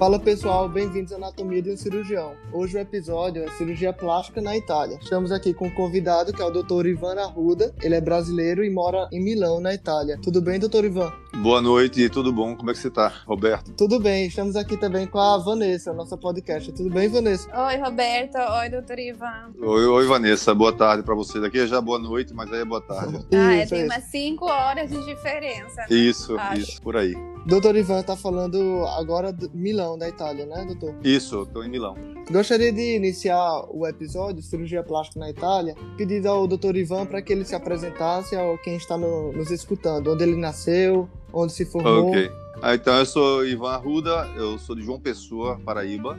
Fala pessoal, bem-vindos à Anatomia de um Cirurgião. Hoje o episódio é Cirurgia Plástica na Itália. Estamos aqui com um convidado que é o Dr. Ivan Arruda. Ele é brasileiro e mora em Milão, na Itália. Tudo bem, Dr. Ivan? Boa noite, tudo bom? Como é que você tá, Roberto? Tudo bem, estamos aqui também com a Vanessa, nossa podcast. Tudo bem, Vanessa? Oi, Roberto. Oi, doutor Ivan. Oi, oi Vanessa. Boa tarde para vocês. Aqui é já boa noite, mas aí é boa tarde. ah, é, tem umas 5 horas de diferença. Né? Isso, Acho. isso, por aí. Doutor Ivan tá falando agora de Milão, da Itália, né, doutor? Isso, tô em Milão. Gostaria de iniciar o episódio Cirurgia Plástica na Itália, pedindo ao doutor Ivan para que ele se apresentasse ao quem está no, nos escutando, onde ele nasceu, onde se formou. Ok. Ah, então, eu sou Ivan Arruda, eu sou de João Pessoa, Paraíba.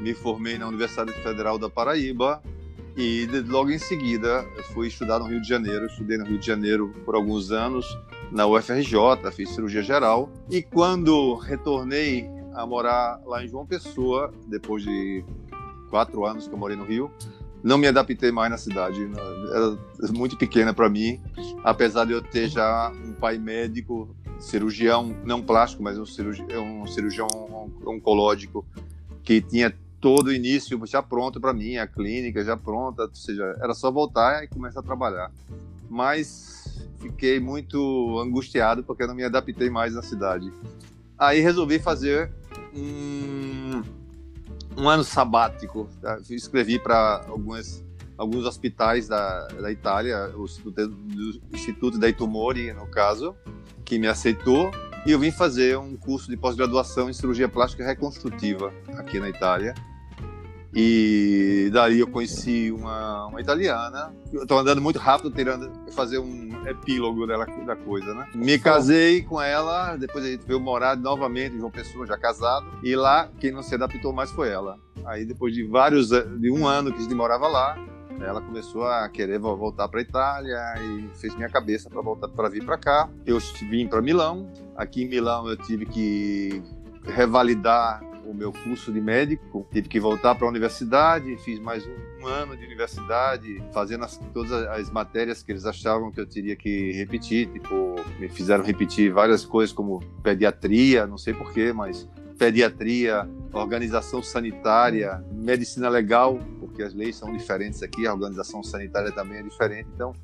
Me formei na Universidade Federal da Paraíba e logo em seguida fui estudar no Rio de Janeiro. Estudei no Rio de Janeiro por alguns anos na UFRJ, fiz cirurgia geral. E quando retornei a morar lá em João Pessoa, depois de quatro anos que eu morei no Rio, não me adaptei mais na cidade. Era muito pequena para mim, apesar de eu ter já um pai médico, cirurgião, não plástico, mas um cirurgião, um cirurgião oncológico, que tinha todo o início já pronto para mim, a clínica já pronta, ou seja, era só voltar e começar a trabalhar. Mas fiquei muito angustiado porque eu não me adaptei mais na cidade. Aí resolvi fazer um, um ano sabático. Tá? Escrevi para alguns alguns hospitais da, da Itália, o Instituto, do Instituto dei Tumori, no caso, que me aceitou. E eu vim fazer um curso de pós-graduação em cirurgia plástica reconstrutiva aqui na Itália. E daí eu conheci uma, uma italiana. Eu estou andando muito rápido, tirando fazer um epílogo dela, da coisa, né? Me casei com ela, depois a gente veio morar novamente em João Pessoa, já casado. E lá, quem não se adaptou mais foi ela. Aí depois de vários, de um ano que a gente morava lá, ela começou a querer voltar para Itália e fez minha cabeça para voltar para vir para cá. Eu vim para Milão. Aqui em Milão eu tive que revalidar o meu curso de médico, tive que voltar para a universidade, fiz mais um, um, ano de universidade, fazendo as, todas as matérias que eles achavam que eu teria que repetir, tipo, me fizeram repetir várias coisas como pediatria, não sei porquê, mas pediatria, organização sanitária, medicina legal, porque as leis são diferentes aqui, a organização sanitária também é diferente, então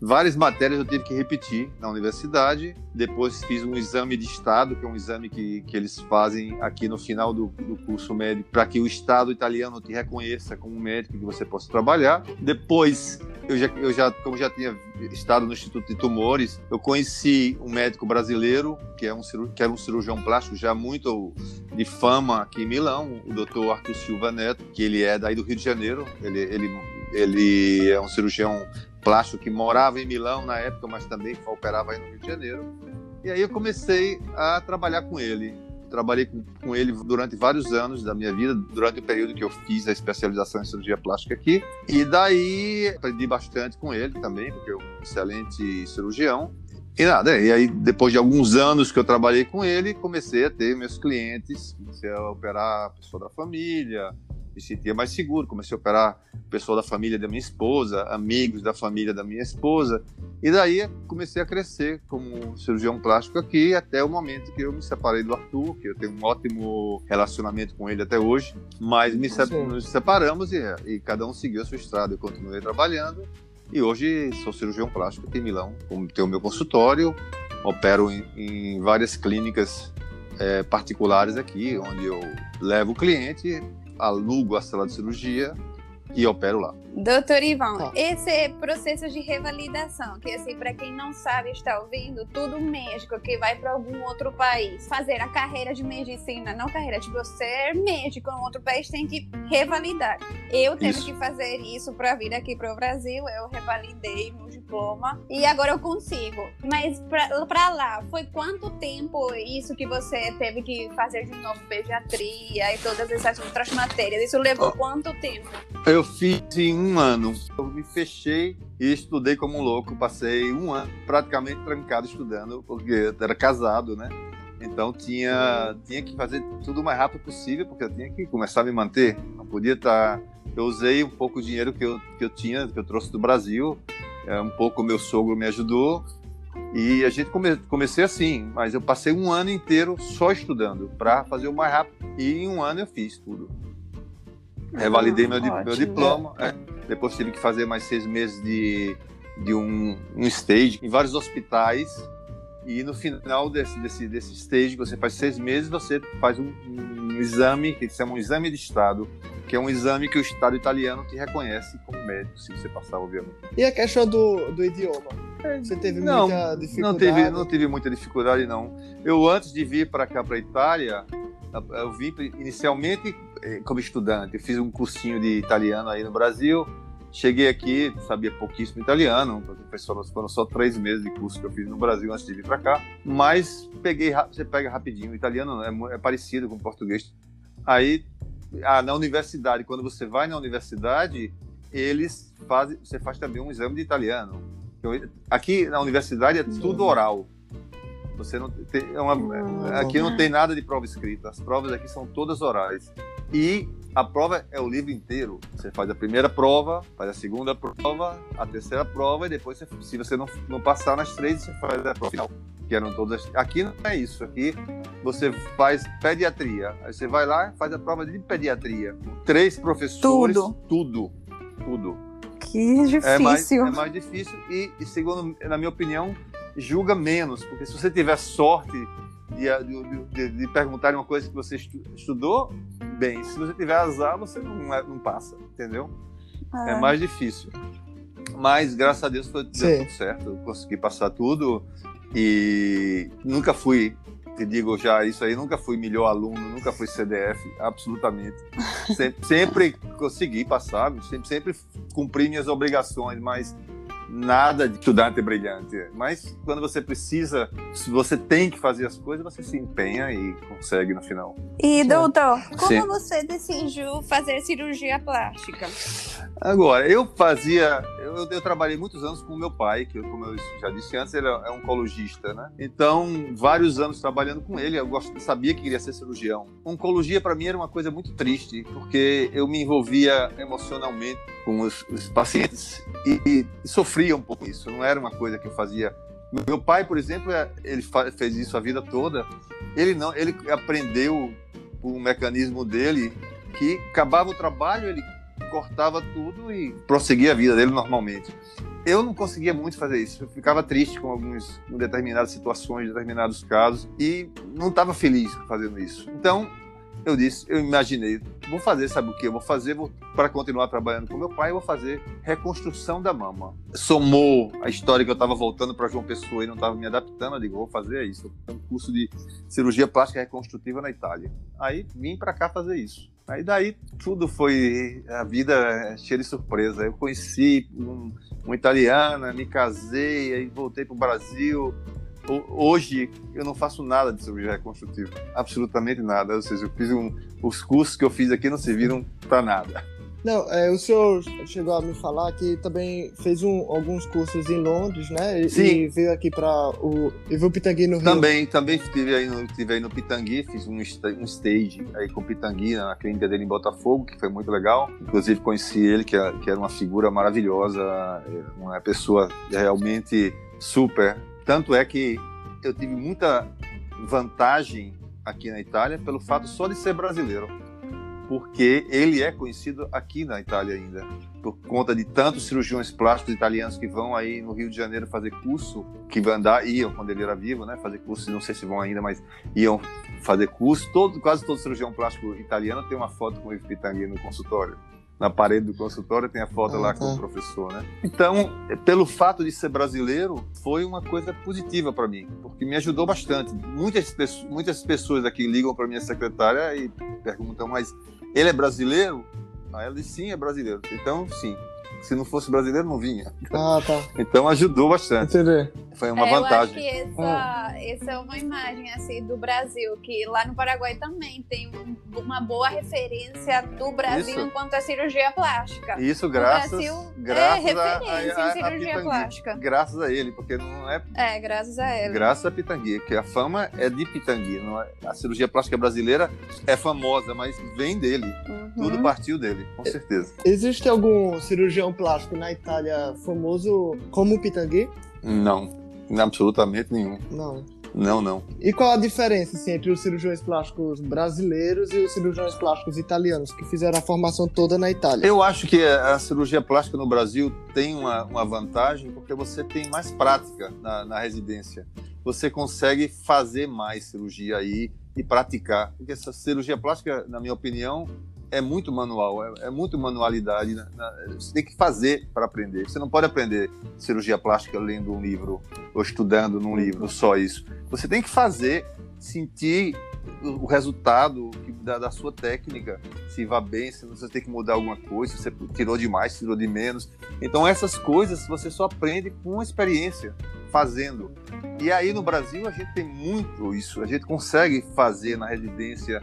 Várias matérias eu tive que repetir na universidade. Depois fiz um exame de Estado, que é um exame que, que eles fazem aqui no final do, do curso médico, para que o Estado italiano te reconheça como médico que você possa trabalhar. Depois, eu já, eu já, como já tinha estado no Instituto de Tumores, eu conheci um médico brasileiro, que, é um, que era um cirurgião plástico já muito de fama aqui em Milão, o Dr. Arthur Silva Neto, que ele é daí do Rio de Janeiro. Ele, ele, ele é um cirurgião plástico que morava em Milão na época, mas também operava aí no Rio de Janeiro. E aí eu comecei a trabalhar com ele. Trabalhei com, com ele durante vários anos da minha vida, durante o período que eu fiz a especialização em cirurgia plástica aqui. E daí aprendi bastante com ele também, porque é um excelente cirurgião. E nada, e aí depois de alguns anos que eu trabalhei com ele, comecei a ter meus clientes, comecei a operar a pessoa da família, me sentia mais seguro. Comecei a operar pessoal da família da minha esposa, amigos da família da minha esposa. E daí comecei a crescer como cirurgião plástico aqui, até o momento que eu me separei do Arthur, que eu tenho um ótimo relacionamento com ele até hoje. Mas me se nos separamos e, e cada um seguiu a sua estrada. Eu continuei trabalhando. E hoje sou cirurgião plástico aqui em Milão, tenho o meu consultório, opero em, em várias clínicas é, particulares aqui, onde eu levo o cliente alugo a sala de cirurgia e opero lá. Doutor Ivan, tá. esse processo de revalidação, que assim, para quem não sabe, está ouvindo, tudo médico que vai para algum outro país fazer a carreira de medicina, não carreira, tipo, ser médico em outro país tem que revalidar. Eu tive isso. que fazer isso para vir aqui para o Brasil, eu revalidei meu diploma e agora eu consigo. Mas para lá, foi quanto tempo isso que você teve que fazer de novo pediatria e todas essas outras matérias? Isso levou oh. quanto tempo? Eu fiz em um ano. Eu me fechei e estudei como um louco. Passei um ano praticamente trancado estudando, porque eu era casado, né? Então tinha, tinha que fazer tudo o mais rápido possível, porque eu tinha que começar a me manter. Não podia estar. Tá, eu usei um pouco o dinheiro que eu, que eu tinha, que eu trouxe do Brasil. É, um pouco meu sogro me ajudou. E a gente come, comecei assim, mas eu passei um ano inteiro só estudando para fazer o mais rápido. E em um ano eu fiz tudo. Revalidei meu, ótimo. meu diploma. é. Depois tive que fazer mais seis meses de, de um, um stage em vários hospitais. E no final desse, desse, desse stage, que você faz seis meses, você faz um, um exame, que se chama um exame de Estado, que é um exame que o Estado italiano te reconhece como médico, se você passar, obviamente. E a questão do, do idioma? Você teve Não, muita dificuldade? Não tive, não tive muita dificuldade, não. Eu, antes de vir para cá, para a Itália, eu vim inicialmente eh, como estudante. Fiz um cursinho de italiano aí no Brasil. Cheguei aqui, sabia pouquíssimo italiano, foram, só três meses de curso que eu fiz no Brasil antes de vir para cá. Mas peguei, você pega rapidinho. O italiano é, é parecido com o português. Aí, ah, na universidade, quando você vai na universidade, eles fazem, você faz também um exame de italiano. Aqui na universidade é tudo oral. Você não tem é uma- aqui não tem nada de prova escrita. As provas aqui são todas orais. E a prova é o livro inteiro. Você faz a primeira prova, faz a segunda prova, a terceira prova e depois, você- se você não, não passar nas três, você faz a prova final. Que eram todas. Aqui não é isso. Aqui você faz pediatria. Aí você vai lá faz a prova de pediatria. Três professores. Tudo. Tudo. Tudo. Que difícil. É mais, é mais difícil e, e, segundo, na minha opinião, julga menos, porque se você tiver sorte de, de, de, de perguntar uma coisa que você estu- estudou, bem, se você tiver azar, você não, é- não passa, entendeu? É Ah. mais difícil. Mas, graças a Deus, foi, tudo certo. Eu consegui passar tudo e nunca fui, te digo já isso aí, nunca fui melhor aluno, nunca fui CDF, absolutamente. sempre, sempre consegui passar, sempre, sempre cumpri minhas obrigações, mas nada de estudante brilhante. Mas quando você precisa, se você tem que fazer as coisas, você se empenha e consegue no final. E, doutor, como Sim. você decidiu fazer cirurgia plástica? Agora, eu fazia. Eu, eu trabalhei muitos anos com meu pai, que, como eu já disse antes, ele é oncologista, né? Então, vários anos trabalhando com ele, eu sabia que queria ser cirurgião. Oncologia, para mim, era uma coisa muito triste, porque eu me envolvia emocionalmente com os, os pacientes e, e sofria um pouco isso. Não era uma coisa que eu fazia. Meu pai, por exemplo, é- ele fez isso a vida toda. Ele não, ele aprendeu um mecanismo dele que acabava o trabalho, ele cortava tudo e prosseguia a vida dele normalmente. Eu não conseguia muito fazer isso. Eu ficava triste com algumas com determinadas situações, determinados casos e não estava feliz fazendo isso. Então eu disse, eu imaginei, vou fazer, sabe o que? Eu vou fazer para continuar trabalhando com meu pai, eu vou fazer reconstrução da mama. Somou a história que eu estava voltando para João Pessoa e não estava me adaptando, eu digo, vou fazer isso. Um curso de cirurgia plástica reconstrutiva na Itália. Aí vim para cá fazer isso. Aí daí tudo foi a vida é cheia de surpresa. Eu conheci um, uma italiana, me casei, aí voltei para o Brasil. Ho- Hoje eu não faço nada de cirurgia reconstrutiva, absolutamente nada. Ou seja, eu fiz um, os cursos que eu fiz aqui não serviram para nada. Não, é, o senhor chegou a me falar que também fez um- alguns cursos em Londres, né? E, Sim. e veio aqui para o. E veio o Pitangui no Rio. Também, também estive aí no, estive aí no Pitangui, fiz um, um stage aí com o Pitangui na clínica dele em Botafogo, que foi muito legal. Inclusive conheci ele, que, é- que era uma figura maravilhosa, é, uma pessoa realmente super. Tanto é que eu tive muita vantagem aqui na Itália pelo fato só de ser brasileiro. Porque ele é conhecido aqui na Itália ainda, por conta de tantos cirurgiões plásticos italianos que vão aí no Rio de Janeiro fazer curso, que vão andar, iam quando ele era vivo, né? Fazer curso, não sei se vão ainda, mas iam fazer curso. Todo, quase todo cirurgião plástico italiano tem uma foto com o Ivo Pitangui no consultório. Na parede do consultório tem a foto Ah, lá tá. com o professor, né? Então, pelo fato de ser brasileiro, foi uma coisa positiva para mim, porque me ajudou bastante. Muitas, pesso- muitas pessoas aqui ligam para minha secretária e perguntam, mas ele é brasileiro? Aí ela diz, sim, é brasileiro. Então, sim. Se não fosse brasileiro, não vinha. Ah, tá. Então, ajudou bastante. Entendi. Foi uma É, Eu acho vantagem. que essa, essa é uma imagem assim do Brasil, que lá no Paraguai também tem um- uma boa referência do Brasil Isso. enquanto a cirurgia plástica. Isso graças, Brasil é graças a- referência a, a, em cirurgia plástica. Graças a ele, porque não é É, graças a ela. graças a Pitangui, que a fama é de Pitangui. Não é, a cirurgia plástica brasileira é famosa, mas vem dele. Uhum. Tudo partiu dele, com certeza. Existe algum cirurgião plástico na Itália famoso como o Pitangui? Não. Absolutamente nenhum. Não. Não, não. E qual a diferença assim, entre os cirurgiões plásticos brasileiros e os cirurgiões plásticos italianos, que fizeram a formação toda na Itália? Eu acho que a cirurgia plástica no Brasil tem uma, uma vantagem porque você tem mais prática na, na residência. Você consegue fazer mais cirurgia aí e praticar. Porque essa cirurgia plástica, na minha opinião, é muito manual, é, é muito manualidade. Né? Você tem que fazer para aprender. Você não pode aprender cirurgia plástica lendo um livro ou estudando num livro, só isso. Você tem que fazer, sentir o resultado da, da, sua técnica, se vai bem, se você tem que mudar alguma coisa, se você tirou de mais, tirou de menos. Então essas coisas você só aprende com experiência, fazendo. E aí no Brasil a gente tem muito isso, a gente consegue fazer na residência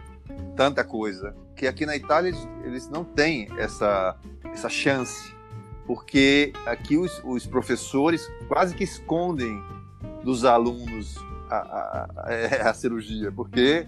tanta coisa que aqui na Itália eles, não têm essa essa chance, porque aqui os, os professores quase que escondem dos alunos a, a, a, é, a cirurgia, porque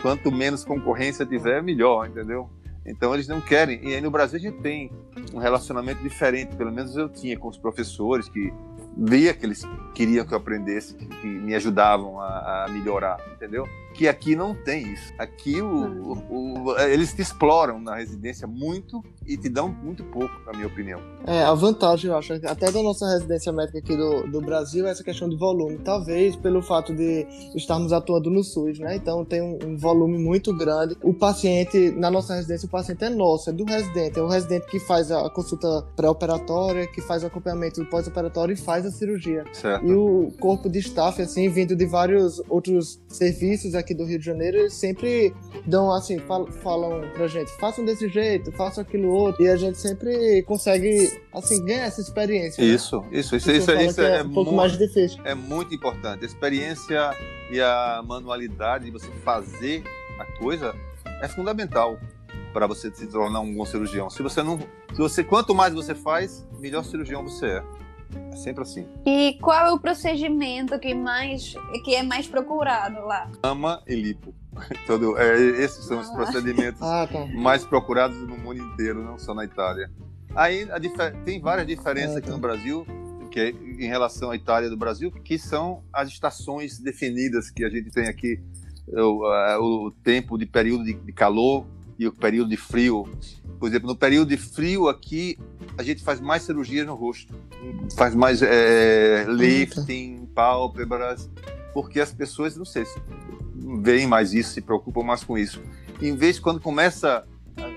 quanto menos concorrência tiver, melhor, entendeu? Então eles não querem. E aí no Brasil a gente tem um relacionamento diferente, pelo menos eu tinha com os professores que via que eles queriam que eu aprendesse, que, que me ajudavam a, a, melhorar, entendeu? Que aqui não tem isso. Aqui o, o, o, eles te exploram na residência muito e te dão muito pouco, na minha opinião. É, a vantagem, eu acho, até da nossa residência médica aqui do, do Brasil é essa questão de volume. Talvez pelo fato de estarmos atuando no SUS, né? Então tem um, um volume muito grande. O paciente, na nossa residência, o paciente é nosso, é do residente. É o residente que faz a consulta pré-operatória, que faz o acompanhamento pós-operatório e faz a cirurgia. Certo. E o corpo de staff, assim, vindo de vários outros serviços aqui do Rio de Janeiro, eles sempre dão, assim, falam, falam pra gente, façam desse jeito, façam aquilo outro. E a gente sempre consegue, assim, ganhar essa experiência. Isso, né? isso, isso, isso, isso é, é, um pouco muito, mais difícil. É muito importante. A experiência e a manualidade de você fazer a coisa é fundamental para você se tornar um bom cirurgião. Se você não, se você quanto mais você faz, melhor cirurgião você é. É sempre assim. E qual é o procedimento que mais que é mais procurado lá? Ama e lipo. Todo, é, esses são ah. os procedimentos ah, tá. mais procurados no mundo inteiro, não só na Itália. Aí tem várias diferenças ah, aqui tá. no Brasil que é em relação à Itália do Brasil, que são as estações definidas que a gente tem aqui, o, o tempo de período de, de calor e o período de frio. Por exemplo, no período de frio aqui, a gente faz mais cirurgias no rosto, faz mais é, lifting, pálpebras, porque as pessoas, não sei, veem mais isso, se preocupam mais com isso. Em vez quando começa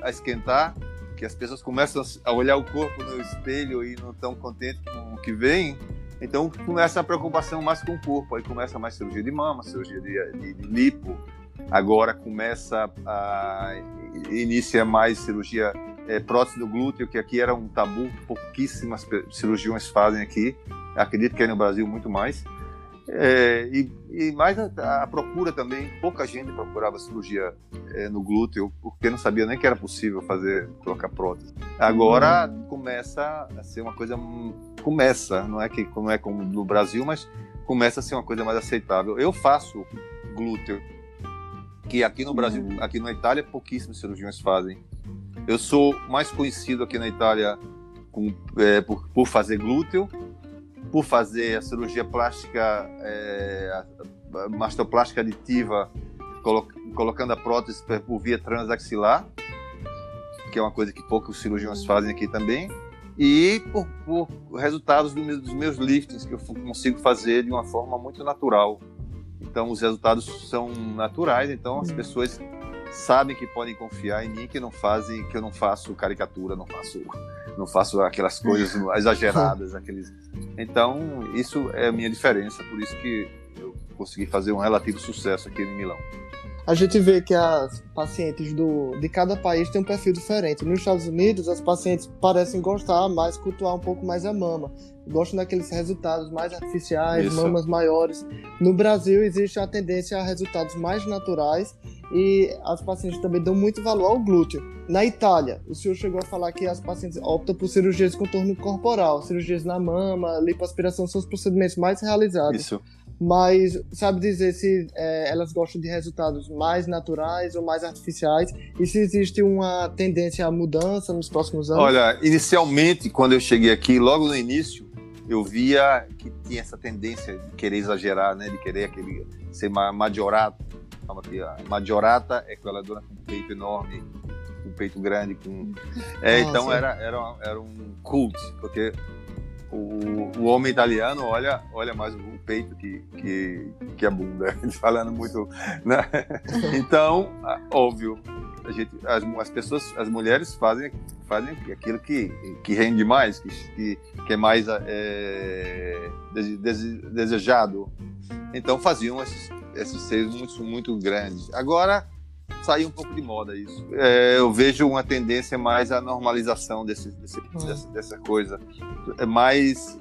a esquentar, que as pessoas começam a olhar o corpo no espelho e não estão contentes com o que vem, então começa a preocupação mais com o corpo. Aí começa mais cirurgia de mama, cirurgia de, de, de lipo. Agora começa a inicia mais cirurgia é, prótese do glúteo, que aqui era um tabu, pouquíssimas cirurgiões fazem aqui. Acredito que aí no Brasil muito mais. É, e, e, mais a, a, procura também, pouca gente procurava cirurgia é, no glúteo, porque não sabia nem que era possível fazer, colocar prótese. Agora uhum. começa a ser uma coisa, começa, não é que não é como no Brasil, mas começa a ser uma coisa mais aceitável. Eu faço glúteo, que aqui no Brasil, aqui na Itália, pouquíssimos cirurgiões fazem. Eu sou mais conhecido aqui na Itália com, é, por, por, fazer glúteo, por fazer a cirurgia plástica, é, a mastoplástica aditiva, colo colocando a prótese por via transaxilar, que é uma coisa que poucos cirurgiões fazem aqui também, e por, por resultados do dos meus liftings, que eu consigo fazer de uma forma muito natural. Então, os resultados são naturais, então as pessoas sabem que podem confiar em mim, que não fazem, que eu não faço caricatura, não faço, não faço aquelas coisas exageradas, aqueles. Então isso é a minha diferença, por isso que eu consegui fazer um relativo sucesso aqui em Milão. A gente vê que as pacientes do, de cada país têm um perfil diferente. Nos Estados Unidos, as pacientes parecem gostar mais, cultuar um pouco mais a mama. Gostam daqueles resultados mais artificiais, Isso. mamas maiores. No Brasil, existe a tendência a resultados mais naturais e as pacientes também dão muito valor ao glúteo. Na Itália, o senhor chegou a falar que as pacientes optam por cirurgias de contorno corporal, cirurgias na mama, lipoaspiração são os procedimentos mais realizados. Isso. Mas sabe dizer se é, elas gostam de resultados mais naturais ou mais artificiais e se existe uma tendência à mudança nos próximos anos? Olha, inicialmente, quando eu cheguei aqui, logo no início, eu via que tinha essa tendência de querer exagerar, né? De querer aquele ser majorata. A majorata é aquela dona com peito enorme, com peito grande, com. É, então era, era, era um cult, porque o, o homem italiano olha, olha mais o peito que, que, que a bunda, falando muito. Né? Então, óbvio, a gente, as, as pessoas, as mulheres fazem, fazem aquilo que, que rende mais, que, que, é mais é, desejado. Então faziam esses, esses seios muito, muito grandes. Agora saiu um pouco de moda isso. É, eu vejo uma tendência mais à normalização desse, desse, hum. dessa, dessa, coisa. É mais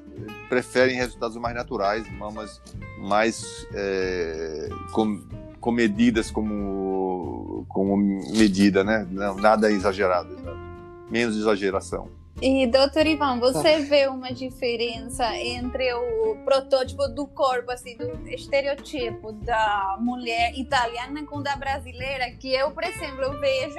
preferem resultados mais naturais, mamas mais é, com, medidas como, como medida, né? Não, nada exagerado, menos exageração. E, doutor Ivan, você tá. vê uma diferença entre o protótipo do corpo, assim, do estereotipo da mulher italiana com da brasileira? Que eu, por exemplo, eu vejo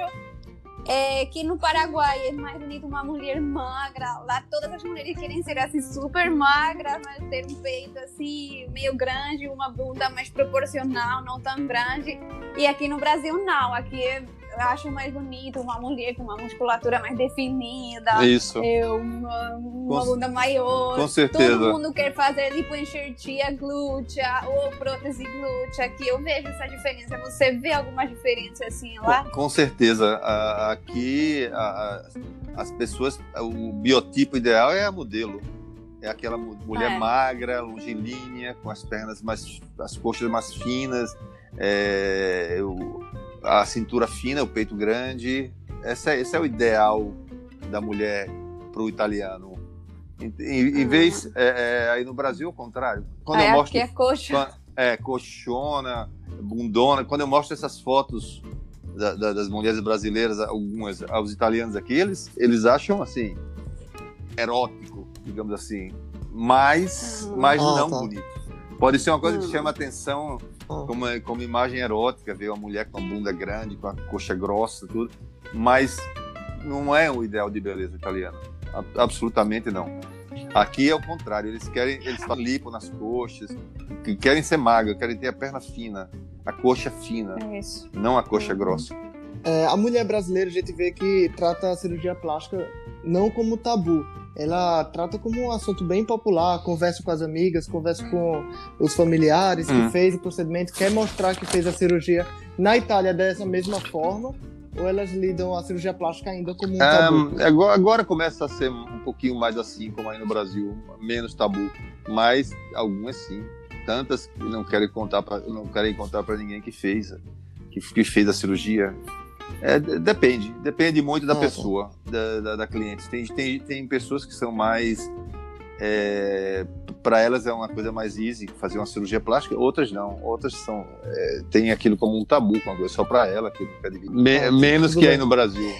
é, que no Paraguai é mais bonito uma mulher magra. Lá todas as mulheres querem ser assim super magras, mas ter um peito assim meio grande, uma bunda mais proporcional, não tão grande. E aqui no Brasil não. Aqui é eu acho mais bonito uma mulher com uma musculatura mais definida. Isso. Eu, uma, uma com, bunda maior. Com certeza. Todo mundo quer fazer lipoenxertia glútea ou prótese glútea. Aqui eu vejo essa diferença. Você vê alguma diferença assim lá? Com, com certeza. Aqui a, as pessoas, o biotipo ideal é a modelo. É aquela mulher é. magra, longilínea, com as pernas mais, as coxas mais finas. É, eu, a cintura fina, o peito grande. Esse é, esse é o ideal da mulher para o italiano. Em, em, em vez, é, é, aí no Brasil, ao contrário. Quando eu mostro, é coxa. É, coxona, bundona. Quando eu mostro essas fotos da, da, das mulheres brasileiras, algumas, aos italianos aqui, eles, eles acham assim, erótico, digamos assim. Mas, uhum. mas ah, não tá. bonito. Pode ser uma coisa que hum. chama atenção como, como imagem erótica, ver uma mulher com a bunda grande, com a coxa grossa, tudo. Mas não é o ideal de beleza italiana. Absolutamente não. Aqui é o contrário, eles querem, eles fazem lipo nas coxas, querem ser magros, querem ter a perna fina, a coxa fina, é não a coxa uhum. grossa. É, a mulher brasileira, a gente vê que trata a cirurgia plástica não como tabu, ela trata como um assunto bem popular, conversa com as amigas, conversa com os familiares hum. que fez o procedimento, quer mostrar que fez a cirurgia na Itália dessa mesma forma, ou elas lidam a cirurgia plástica ainda como um tabu? agora, agora, começa a ser um pouquinho mais assim, como aí no Brasil, menos tabu, mas algumas sim, tantas que não querem contar para não querem contar para ninguém que fez, que, que fez a cirurgia, é, depende, depende muito da ah, pessoa, da, da, da, cliente. Tem, tem, tem pessoas que são mais. É, para elas é uma coisa mais easy fazer uma cirurgia plástica, outras não. Outras são é, tem aquilo como um tabu, uma coisa só para ela que Me, ah, menos que bem. aí no Brasil.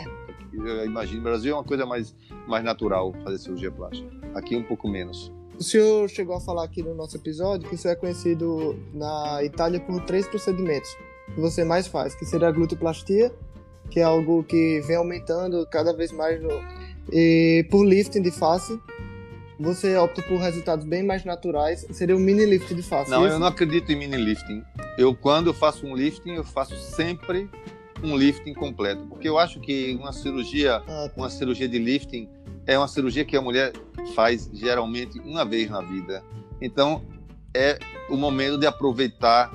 Eu imagino, no Brasil é uma coisa mais, mais natural fazer cirurgia plástica. Aqui um pouco menos. O senhor chegou a falar aqui no nosso episódio que isso é conhecido na Itália por três procedimentos que você mais faz, que seria a glutoplastia, que é algo que vem aumentando cada vez mais. No... E por lifting de face, você opta por resultados bem mais naturais, seria um mini lifting de face. Não, isso? eu não acredito em mini lifting. Eu, quando eu faço um lifting, eu faço sempre um lifting completo, porque eu acho que uma cirurgia, ah, tá. uma cirurgia de lifting é uma cirurgia que a mulher faz geralmente uma vez na vida. Então, é o momento de aproveitar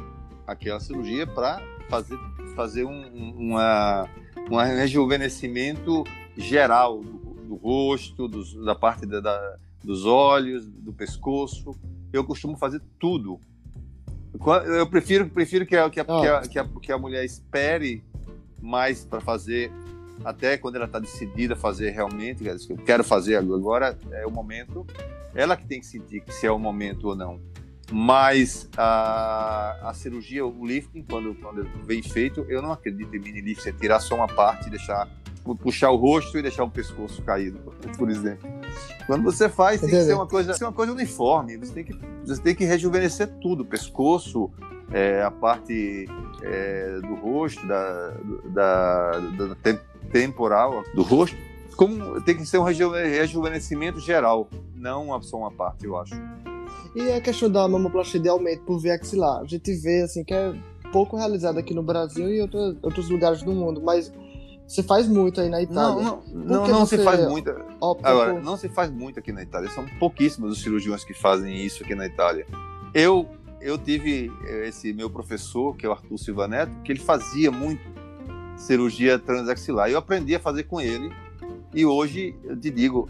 aquela cirurgia para fazer, fazer um, uma, um rejuvenescimento geral do, do rosto, dos, da parte da, da, dos olhos, do pescoço. Eu costumo fazer tudo. Eu prefiro, prefiro que, a, que, a, que, a, que, a, que a mulher espere mais para fazer, até quando ela está decidida a fazer realmente, eu quero fazer agora, é o momento. Ela que tem que sentir se é o momento ou não. Mas a, a cirurgia, o lifting, quando, quando vem feito, eu não acredito em mini lifting, é tirar só uma parte, deixar puxar o rosto e deixar o pescoço caído, por exemplo. Quando você faz, tem que ser uma coisa, ser uma coisa uniforme. Você tem que, você tem que rejuvenescer tudo, pescoço, é, a parte é, do rosto, da, da, da temporal do rosto como tem que ser um rejuvenescimento geral, não só uma parte, eu acho. E a questão da mamoplastia de aumento por via axilar, a gente vê assim que é pouco realizada aqui no Brasil e outros, outros lugares do mundo, mas você faz muito aí na Itália. Não, não, não, não se faz muito. Agora, por... não se faz muito aqui na Itália. São pouquíssimos os cirurgiões que fazem isso aqui na Itália. Eu, eu tive esse meu professor, que é o Arthur Silva Neto, que ele fazia muito cirurgia transaxilar. Eu aprendi a fazer com ele e hoje eu te digo,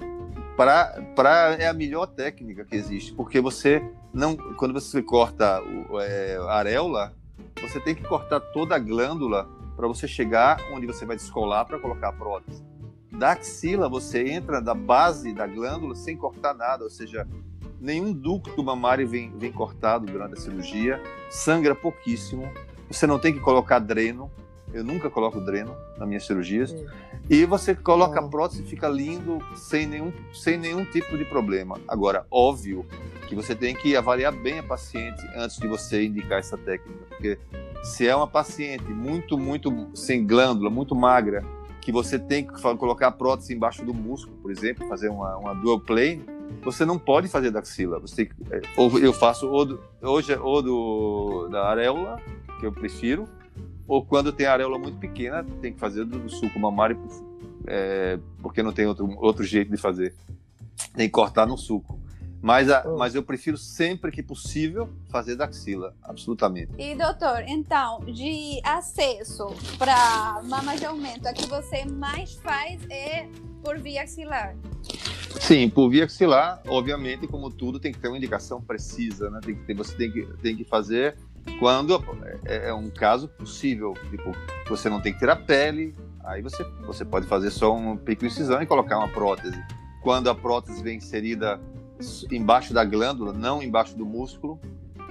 para é a melhor técnica que existe, porque você não, quando você corta o, é, a areola, você tem que cortar toda a glândula para você chegar onde você vai descolar para colocar a prótese. Da axila, você entra da base da glândula sem cortar nada, ou seja, nenhum ducto mamário vem, vem cortado durante a cirurgia, sangra pouquíssimo, você não tem que colocar dreno, eu nunca coloco dreno nas minhas cirurgias. E você coloca a prótese e fica lindo, sem nenhum, sem nenhum tipo de problema. Agora, óbvio que você tem que avaliar bem a paciente antes de você indicar essa técnica. Porque se é uma paciente muito, muito sem glândula, muito magra, que você tem que colocar a prótese embaixo do músculo, por exemplo, fazer uma, uma dual plane, você não pode fazer da axila. Você é, ou eu faço ou do, hoje é ou do, da areola, que eu prefiro, ou quando tem a areola muito pequena, tem que fazer do, do suco mamário, é, porque não tem outro, outro jeito de fazer. Tem que cortar no suco. Mas, a, oh. mas eu prefiro sempre que possível fazer da axila, absolutamente. E doutor, então, de acesso para mama de aumento, a que você mais faz é por via axilar? Sim, por via axilar, obviamente, como tudo, tem que ter uma indicação precisa, né? Tem que ter, você tem que, tem que fazer quando é, é um caso possível, tipo, você não tem que ter a pele, aí você, você pode fazer só um pico incisão e colocar uma prótese. Quando a prótese vem inserida embaixo da glândula, não embaixo do músculo,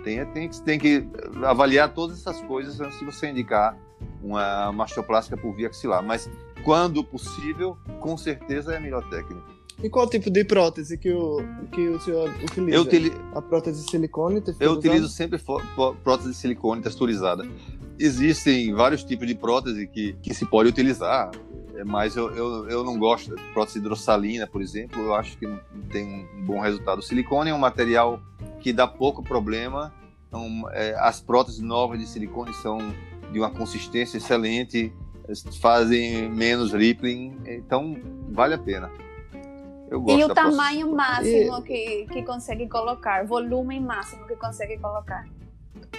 tem, tem, tem que avaliar todas essas coisas antes de você indicar uma mastoplástica por via axilar. Mas quando possível, com certeza é a melhor técnica. E qual tipo de prótese que o, que o senhor utiliza? Eu utili... A prótese de silicone? Eu utilizo sempre prótese de silicone texturizada. Existem vários tipos de prótese que, que se pode utilizar, é, mas eu, eu, eu não gosto de prótese hidrossalina, por exemplo. Eu acho que não tem um bom resultado. O silicone é um material que dá pouco problema. Então, é, as próteses novas de silicone são de uma consistência excelente, fazem menos rippling, então vale a pena. Eu gosto e o tamanho máximo e... que, que consegue colocar, volume máximo que consegue colocar?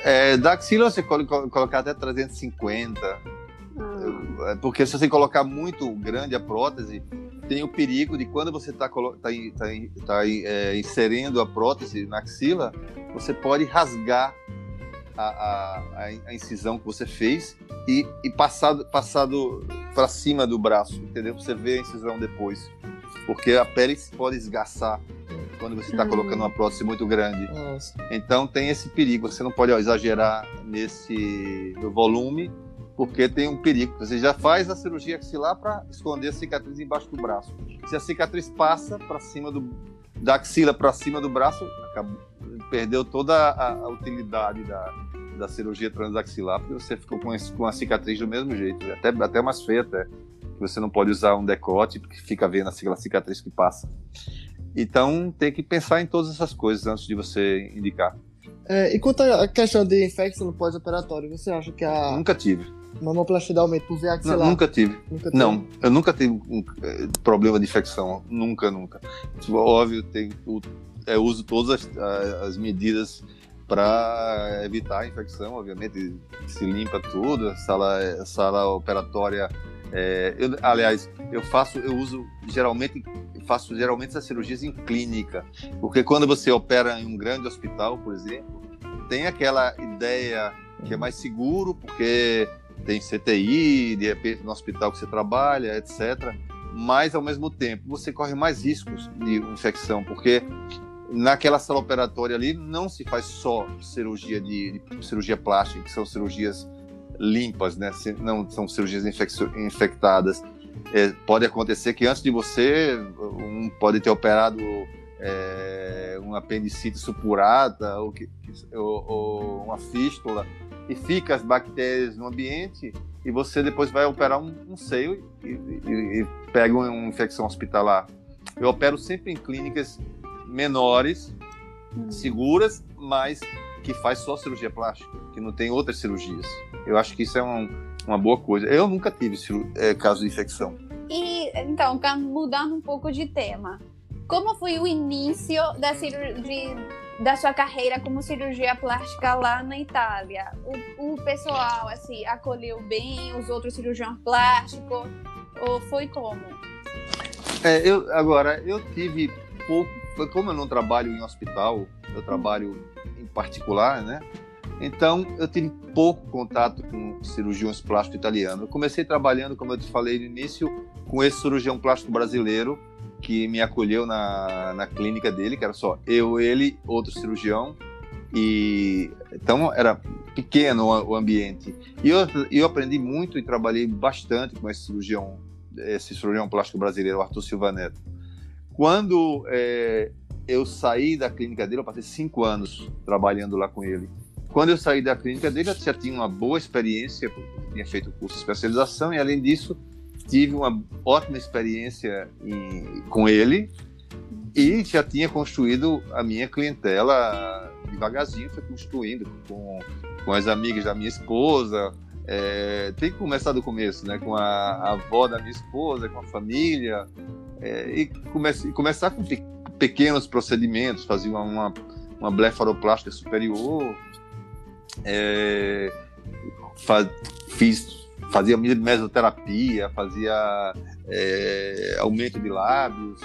É, da axila você pode colocar até 350. Ah. É, porque se você colocar muito grande a prótese, tem o perigo de quando você está tá, tá, tá, é, inserindo a prótese na axila, você pode rasgar a, a, a incisão que você fez e, e passado, passado para cima do braço, entendeu? Você vê a incisão depois porque a pele pode esgaçar quando você está colocando uma prótese muito grande. Nossa. Então tem esse perigo. Você não pode ó, exagerar nesse volume, porque tem um perigo. Você já faz a cirurgia axilar para esconder a cicatriz embaixo do braço. Se a cicatriz passa para cima do da axila para cima do braço, acabou, perdeu toda a, a utilidade da, da cirurgia transaxilar, porque você ficou com, com a cicatriz do mesmo jeito, até, até mais feia até você não pode usar um decote, porque fica vendo aquela cicatriz que passa. Então, tem que pensar em todas essas coisas antes de você indicar. É, e quanto à questão de infecção no pós-operatório, você acha que a. Nunca tive. Mamoplastia dá aumento por via axilar? Não, nunca tive. Nunca não, eu nunca tive um, é, problema de infecção. Nunca, nunca. Óbvio, tem, eu uso todas as, as medidas para evitar a infecção, obviamente. Se limpa tudo, a sala, sala operatória é, eu, aliás, eu faço, eu uso geralmente, faço geralmente essas cirurgias em clínica, porque quando você opera em um grande hospital, por exemplo, tem aquela ideia que é mais seguro, porque tem CTI, de repente no hospital que você trabalha, etc. Mas ao mesmo tempo você corre mais riscos de infecção, porque naquela sala operatória ali não se faz só cirurgia de, de cirurgia plástica, que são cirurgias limpas, né? Não são cirurgias infectadas. É, pode acontecer que antes de você, um pode ter operado é, um apendicite supurada ou, que, ou, ou, uma fístula e fica as bactérias no ambiente e você depois vai operar um, um seio e, e, e pega uma infecção hospitalar. Eu opero sempre em clínicas menores, hum. seguras, mas que faz só cirurgia plástica, que não tem outras cirurgias. Eu acho que isso é um, uma boa coisa. Eu nunca tive é, caso de infecção. E então, mudando um pouco de tema, como foi o início da cirurgia da sua carreira como cirurgia plástica lá na Itália? O, o pessoal assim acolheu bem os outros cirurgiões plásticos ou foi como? É, eu agora eu tive pouco, como eu não trabalho em hospital, eu trabalho particular, né? Então, eu tive pouco contato com cirurgiões plásticos italianos. Eu comecei trabalhando, como eu te falei no início, com esse cirurgião plástico brasileiro que me acolheu na, na clínica dele, que era só eu, ele, outro cirurgião. E então era pequeno o ambiente. E eu, eu aprendi muito e trabalhei bastante com esse cirurgião, esse cirurgião plástico brasileiro, Arthur Silva Neto. Quando é, eu saí da clínica dele, eu passei cinco anos trabalhando lá com ele. Quando eu saí da clínica dele, eu já tinha uma boa experiência, tinha feito curso de especialização e, além disso, tive uma ótima experiência em, com ele e já tinha construído a minha clientela devagarzinho, foi construindo com, com as amigas da minha esposa. É, tem que começar do começo, né? Com a, a avó da minha esposa, com a família, é, e, comece, começar com pe pequenos procedimentos, fazer uma, uma, uma blefaroplástica superior, é, faz, fiz, fazia mesoterapia, fazia é, aumento de lábios,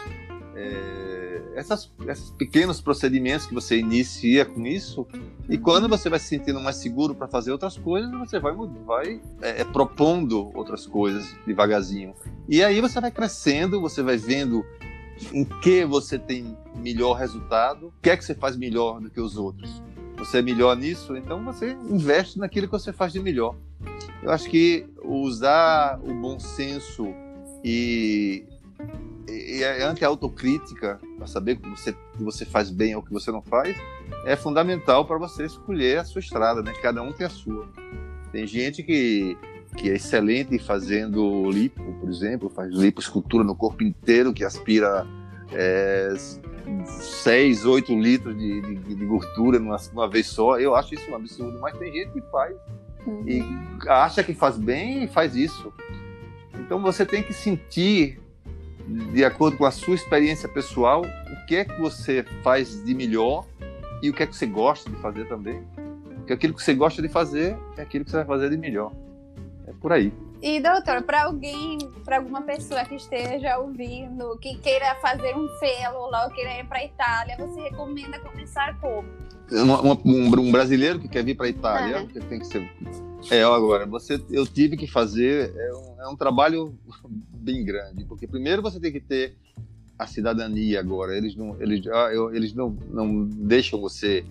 é, essas, esses pequenos procedimentos que você inicia com isso, e quando você vai se sentindo mais seguro para fazer outras coisas, você vai, vai é, é, propondo outras coisas devagarzinho. E aí você vai crescendo, você vai vendo em que você tem melhor resultado, o que é que você faz melhor do que os outros você é melhor nisso, então você investe naquilo que você faz de melhor. Eu acho que usar o bom senso e, e, e ante a autocrítica para saber o que você, que você faz bem ou o que você não faz é fundamental para você escolher a sua estrada, né? Cada um tem a sua. Tem gente que que é excelente fazendo lipo, por exemplo, faz lipoescultura no corpo inteiro, que aspira é, 6, 8 litros de, de, de gordura numa, uma vez só. Eu acho isso um absurdo, mas tem gente que faz uhum. e acha que faz bem e faz isso. Então você tem que sentir, de acordo com a sua experiência pessoal, o que é que você faz de melhor e o que é que você gosta de fazer também. Porque aquilo que você gosta de fazer é aquilo que você vai fazer de melhor. É por aí. E, doutor, para alguém, para alguma pessoa que esteja ouvindo, que queira fazer um fellow lá ou queira ir para a Itália, você recomenda começar como? Um, um, brasileiro que quer vir para a Itália, que tem que ser. É, agora, você, eu tive que fazer, é um, é um trabalho bem grande, porque primeiro você tem que ter a cidadania agora. Eles não, eles, ah, eles não, não deixam você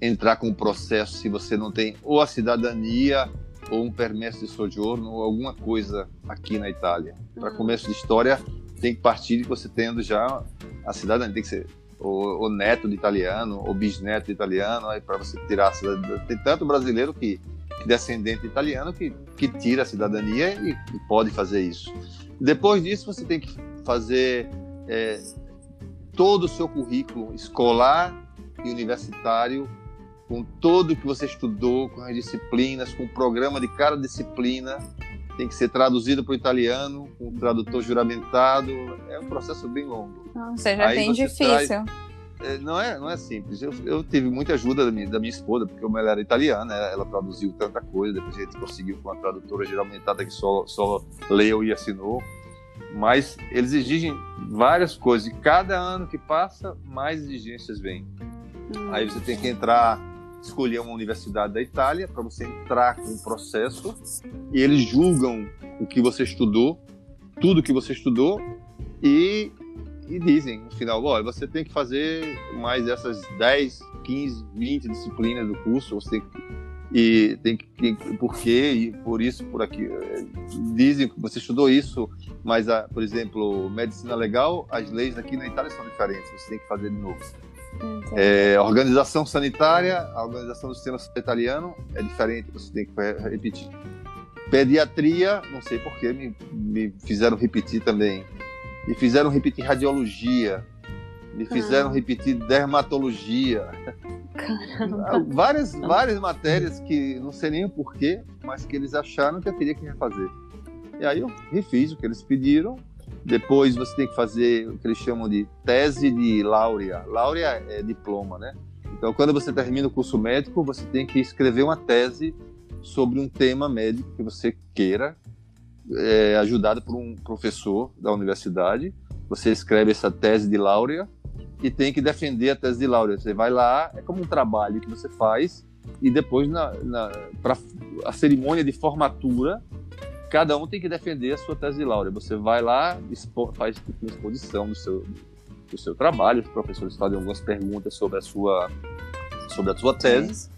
entrar com o processo se você não tem ou a cidadania ou um permesso de sojourno ou alguma coisa aqui na Itália. Para uhum. começo de história, tem que partir de você tendo já a cidadania, tem que ser o, o neto de italiano, ou bisneto de italiano, para você tirar a cidadania. Tem tanto brasileiro que, que descendente de italiano que, que tira a cidadania e, e, pode fazer isso. Depois disso, você tem que fazer é, todo o seu currículo escolar e universitário com tudo que você estudou, com as disciplinas, com o programa de cada disciplina, tem que ser traduzido para o italiano, com o tradutor juramentado. É um processo bem longo. Nossa, já Aí bem difícil. Traz... É, não é, não é simples. Eu, eu tive muita ajuda da minha, da minha esposa, porque ela era italiana, ela, ela traduziu tanta coisa, depois a gente conseguiu com a tradutora juramentada que só, só leu e assinou. Mas eles exigem várias coisas, e cada ano que passa, mais exigências vêm. Hum. Aí você tem que entrar escolher uma universidade da Itália para você entrar com o processo e eles julgam o que você estudou, tudo que você estudou e, e dizem no final, olha, você tem que fazer mais essas 10, 15, 20 disciplinas do curso, você tem que e tem que por quê e por isso por aqui. Dizem que você estudou isso mas a, por exemplo medicina legal as leis aqui na Itália são diferentes você tem que fazer de novo é, organização sanitária, a organização do sistema sanitariano é diferente, você tem que repetir. Pediatria, não sei porquê, me, me fizeram repetir também. Me fizeram repetir radiologia. Me fizeram ah. repetir dermatologia. Caramba. Várias, várias matérias que não sei nem o porquê, mas que eles acharam que eu teria que refazer. E aí eu refiz o que eles pediram. Depois você tem que fazer o que eles chamam de tese de laurea. Laurea é diploma, né? Então, quando você termina o curso médico, você tem que escrever uma tese sobre um tema médico que você queira, é, ajudado por um professor da universidade. Você escreve essa tese de laurea e tem que defender a tese de laurea. Você vai lá, é como um trabalho que você faz e depois na, na para a cerimônia de formatura cada um tem que defender a sua tese de laurea. Você vai lá, expo, faz tipo uma exposição do seu do seu trabalho, os professores fazem algumas perguntas sobre a sua, sobre a sua tese,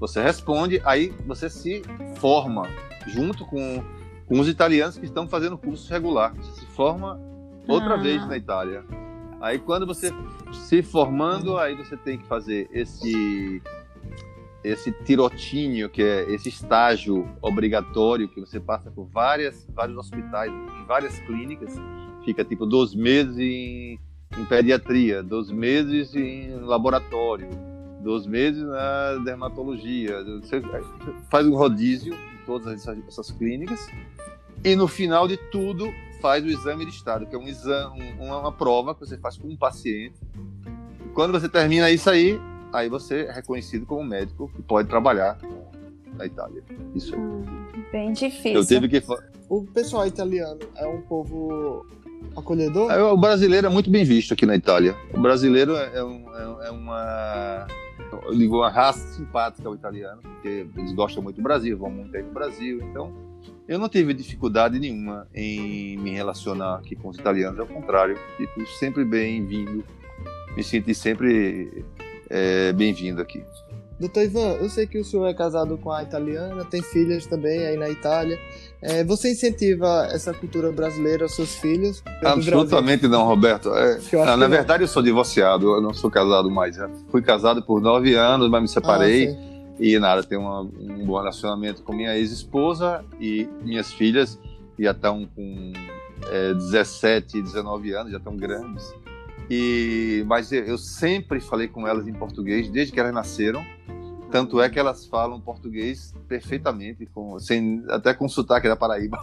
você responde, aí você se forma junto com, com os italianos que estão fazendo curso regular. Você se forma outra ah. vez na Itália. Aí quando você se formando, aí você tem que fazer esse esse tirotínio, que é esse estágio obrigatório que você passa por várias, vários hospitais, várias clínicas, fica tipo dois meses em em pediatria, dois meses em laboratório, dois meses na dermatologia. Você faz um rodízio em todas essas, clínicas e no final de tudo faz o exame de estado, que é um exame, uma, uma prova que você faz com um paciente. E quando você termina isso aí, aí você é reconhecido como médico que pode trabalhar na Itália. Isso aí. Hum, bem difícil. Eu tive que o pessoal italiano é um povo acolhedor? É, o brasileiro é muito bem visto aqui na Itália. O brasileiro é, é um, é, é uma eu digo uma raça simpática ao italiano, porque eles gostam muito do Brasil, vão muito aí no Brasil. Então, eu não tive dificuldade nenhuma em me relacionar aqui com os italianos, ao contrário, tipo, sempre bem-vindo, me senti sempre é, bem-vindo aqui. Doutor Ivan, eu sei que o senhor é casado com a italiana, tem filhas também aí na Itália. É, você incentiva essa cultura brasileira aos seus filhos? Absolutamente não, Roberto. É, ah, na verdade, eu sou divorciado, eu não sou casado mais. Já fui casado por nove anos, mas me separei. Ah, e nada, tenho uma, um bom relacionamento com minha ex-esposa e minhas filhas já estão com é, 17 e 19 anos, já estão grandes. E, mas eu sempre falei com elas em português desde que elas nasceram. Tanto é que elas falam português perfeitamente, com, sem, até com sotaque da Paraíba.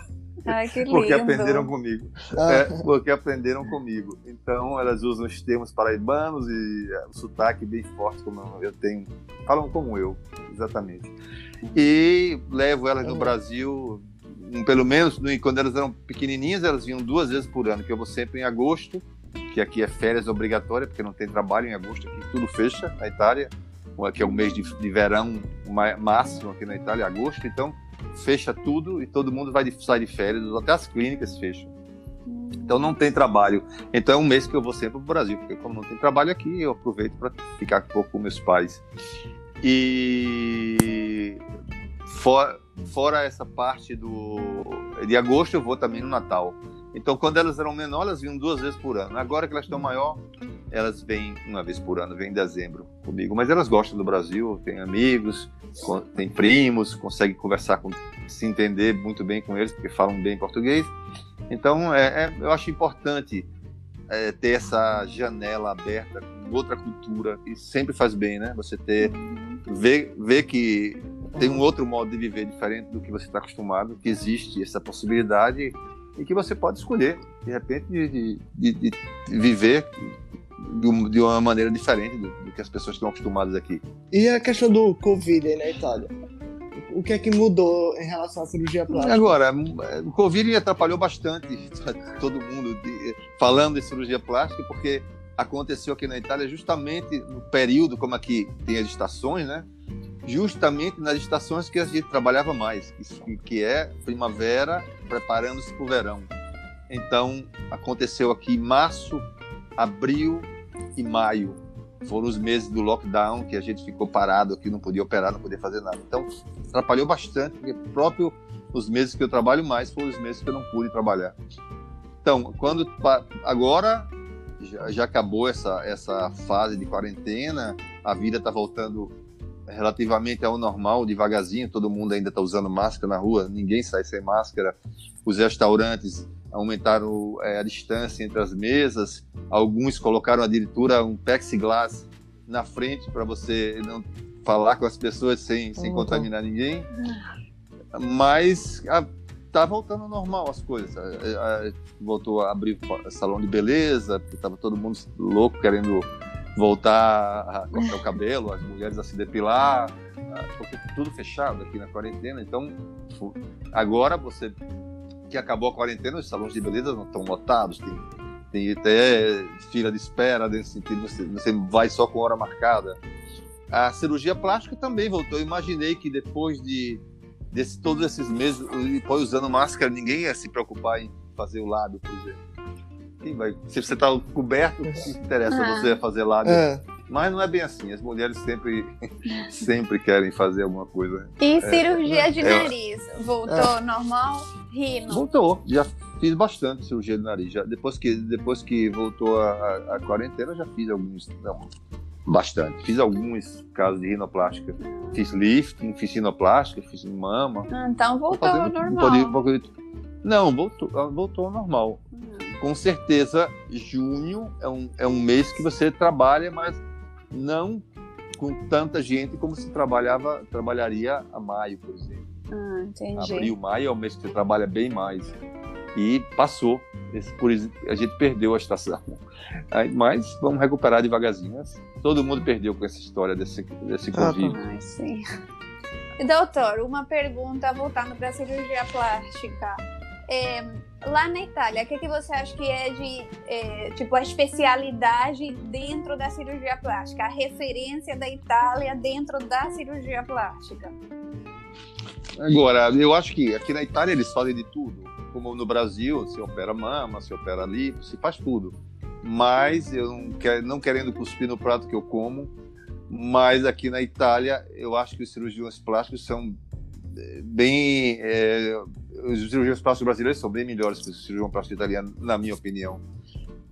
Ai, que lindo. porque aprenderam comigo. Ah. É, porque aprenderam comigo. Então elas usam os termos paraibanos e é, o sotaque bem forte, como eu tenho. Falam como eu, exatamente. E levo elas no Brasil, pelo menos quando elas eram pequenininhas, elas vinham duas vezes por ano, que eu vou sempre em agosto que aqui é férias obrigatória, porque não tem trabalho em agosto, aqui tudo fecha na Itália, que é o mês de, de verão máximo aqui na Itália, agosto, então fecha tudo e todo mundo vai de, sai de férias, até as clínicas fecham. Então não tem trabalho. Então é um mês que eu vou sempre para o Brasil, porque como não tem trabalho aqui, eu aproveito para ficar um pouco com meus pais. E fora, fora essa parte do de agosto, eu vou também no Natal. Então, quando elas eram menores, elas vinham duas vezes por ano. Agora que elas estão maior, elas vêm uma vez por ano, vêm em dezembro comigo. Mas elas gostam do Brasil, têm amigos, têm primos, conseguem conversar, com, se entender muito bem com eles, porque falam bem português. Então, é, é eu acho importante é, ter essa janela aberta com outra cultura, e sempre faz bem, né? Você ter, ver, ver que tem um outro modo de viver diferente do que você está acostumado, que existe essa possibilidade e que você pode escolher, de repente, de, de, de viver de uma maneira diferente do, do, que as pessoas estão acostumadas aqui. E a questão do Covid aí na Itália? O que é que mudou em relação à cirurgia plástica? Agora, o Covid atrapalhou bastante todo mundo de, falando de cirurgia plástica, porque aconteceu aqui na Itália justamente no período, como aqui tem as estações, né? Justamente nas estações que a gente trabalhava mais, que é primavera, preparando-se para o verão. Então, aconteceu aqui março, abril e maio. Foram os meses do lockdown que a gente ficou parado aqui, não podia operar, não podia fazer nada. Então, atrapalhou bastante, porque próprio os meses que eu trabalho mais foram os meses que eu não pude trabalhar. Então, quando agora já, já acabou essa, essa fase de quarentena, a vida está voltando relativamente ao normal, devagarzinho, todo mundo ainda está usando máscara na rua, ninguém sai sem máscara. Os restaurantes aumentaram é, a distância entre as mesas, alguns colocaram a diretura um plexiglass na frente para você não falar com as pessoas sem, sem contaminar ninguém. Mas a, tá voltando normal as coisas. A, a, voltou a abrir salão de beleza, porque estava todo mundo louco querendo voltar a cortar o cabelo, as mulheres a se depilar, porque tudo fechado aqui na quarentena. Então, agora você que acabou a quarentena, os salões de beleza não estão lotados, tem, tem até fila de espera nesse sentido, você, você vai só com hora marcada. A cirurgia plástica também voltou. Eu imaginei que depois de desse, todos esses meses, depois usando máscara, ninguém ia se preocupar em fazer o lábio, por exemplo. Quem vai? Se você está coberto, o que interessa ah. você fazer lábio? É. Mas não é bem assim. As mulheres sempre, sempre querem fazer alguma coisa. E é, cirurgia é, de nariz? Voltou é. normal? Rino? Voltou. Já fiz bastante cirurgia de nariz. Já, depois, que, depois que voltou a, a, a quarentena, já fiz alguns. Não, bastante. Fiz alguns casos de rinoplástica. Fiz lifting, fiz rinoplástica, fiz mama. Ah, então voltou ao normal. Não, voltou, voltou ao normal. Hum. Com certeza, junho é um, é um mês que você trabalha, mas não com tanta gente como se trabalhava trabalharia a maio, por exemplo. Ah, entendi. Abril, maio é o mês que você trabalha bem mais. E passou. Esse, por, a gente perdeu a estação. Aí, mas vamos recuperar devagarzinho. Todo mundo perdeu com essa história desse, desse Covid. Ah, sim. Doutor, uma pergunta voltando para a cirurgia plástica. É, lá na Itália, o que, que você acha que é de é, tipo a especialidade dentro da cirurgia plástica, a referência da Itália dentro da cirurgia plástica? Agora, eu acho que aqui na Itália eles fazem de tudo. Como no Brasil, se opera mama, se opera lipo, se faz tudo. Mas eu não, quero, não querendo cuspir no prato que eu como, mas aqui na Itália eu acho que os cirurgiões plásticos são é, bem é, os cirurgiões plásticos brasileiros são bem melhores que o cirurgião plástico italiano, na minha opinião,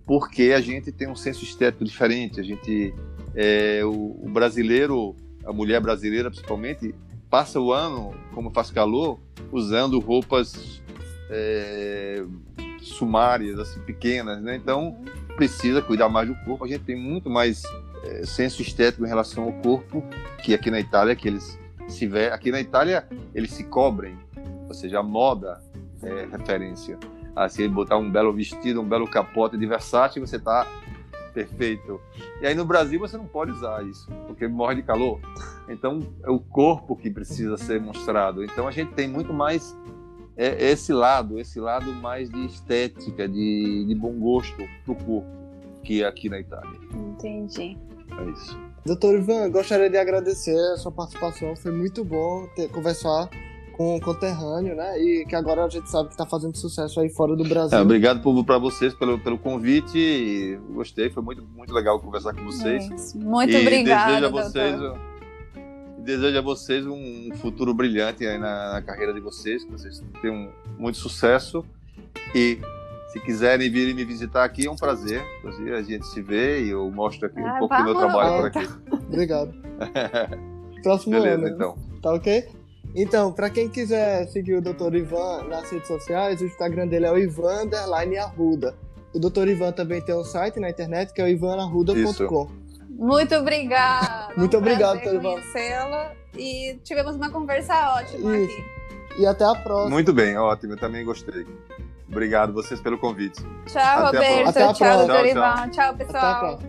porque a gente tem um senso estético diferente. A gente, é, o, o, brasileiro, a mulher brasileira principalmente, passa o ano, como faz calor, usando roupas é, sumárias, assim, pequenas, né? Então precisa cuidar mais do corpo. A gente tem muito mais é, senso estético em relação ao corpo que aqui na Itália, que eles se aqui na Itália eles se cobrem ou seja, a moda é referência. Assim, botar um belo vestido, um belo capote de Versace, você está perfeito. E aí no Brasil você não pode usar isso, porque morre de calor. Então é o corpo que precisa ser mostrado. Então a gente tem muito mais é, esse lado, esse lado mais de estética, de, de bom gosto para o corpo, que é aqui na Itália. Entendi. É isso. Doutor Ivan, gostaria de agradecer a sua participação. Foi muito bom ter, conversar um conterrâneo, né? E que agora a gente sabe que está fazendo sucesso aí fora do Brasil. É, obrigado para vocês pelo, pelo convite. Gostei, foi muito, muito legal conversar com vocês. É muito e obrigada. Desejo a vocês, desejo a vocês um futuro brilhante aí na, na carreira de vocês, que vocês tenham muito sucesso. E se quiserem vir me visitar aqui, é um prazer. A gente se vê e eu mostro aqui ah, um pouco do meu trabalho por aqui. Obrigado. Próximo Beleza, ano. então. Tá ok? Então, para quem quiser seguir o Dr. Ivan nas redes sociais, o Instagram dele é o Ivan Arruda. O Dr. Ivan também tem um site na internet que é o ivanarruda.com. Muito obrigada. Muito obrigado, Dr. Ivan. conhecê-la e tivemos uma conversa ótima Isso. aqui. E até a próxima. Muito bem, ótimo. Eu também gostei. Obrigado vocês pelo convite. Tchau, até Roberto. Tchau, doutor Ivan. Tchau, pessoal.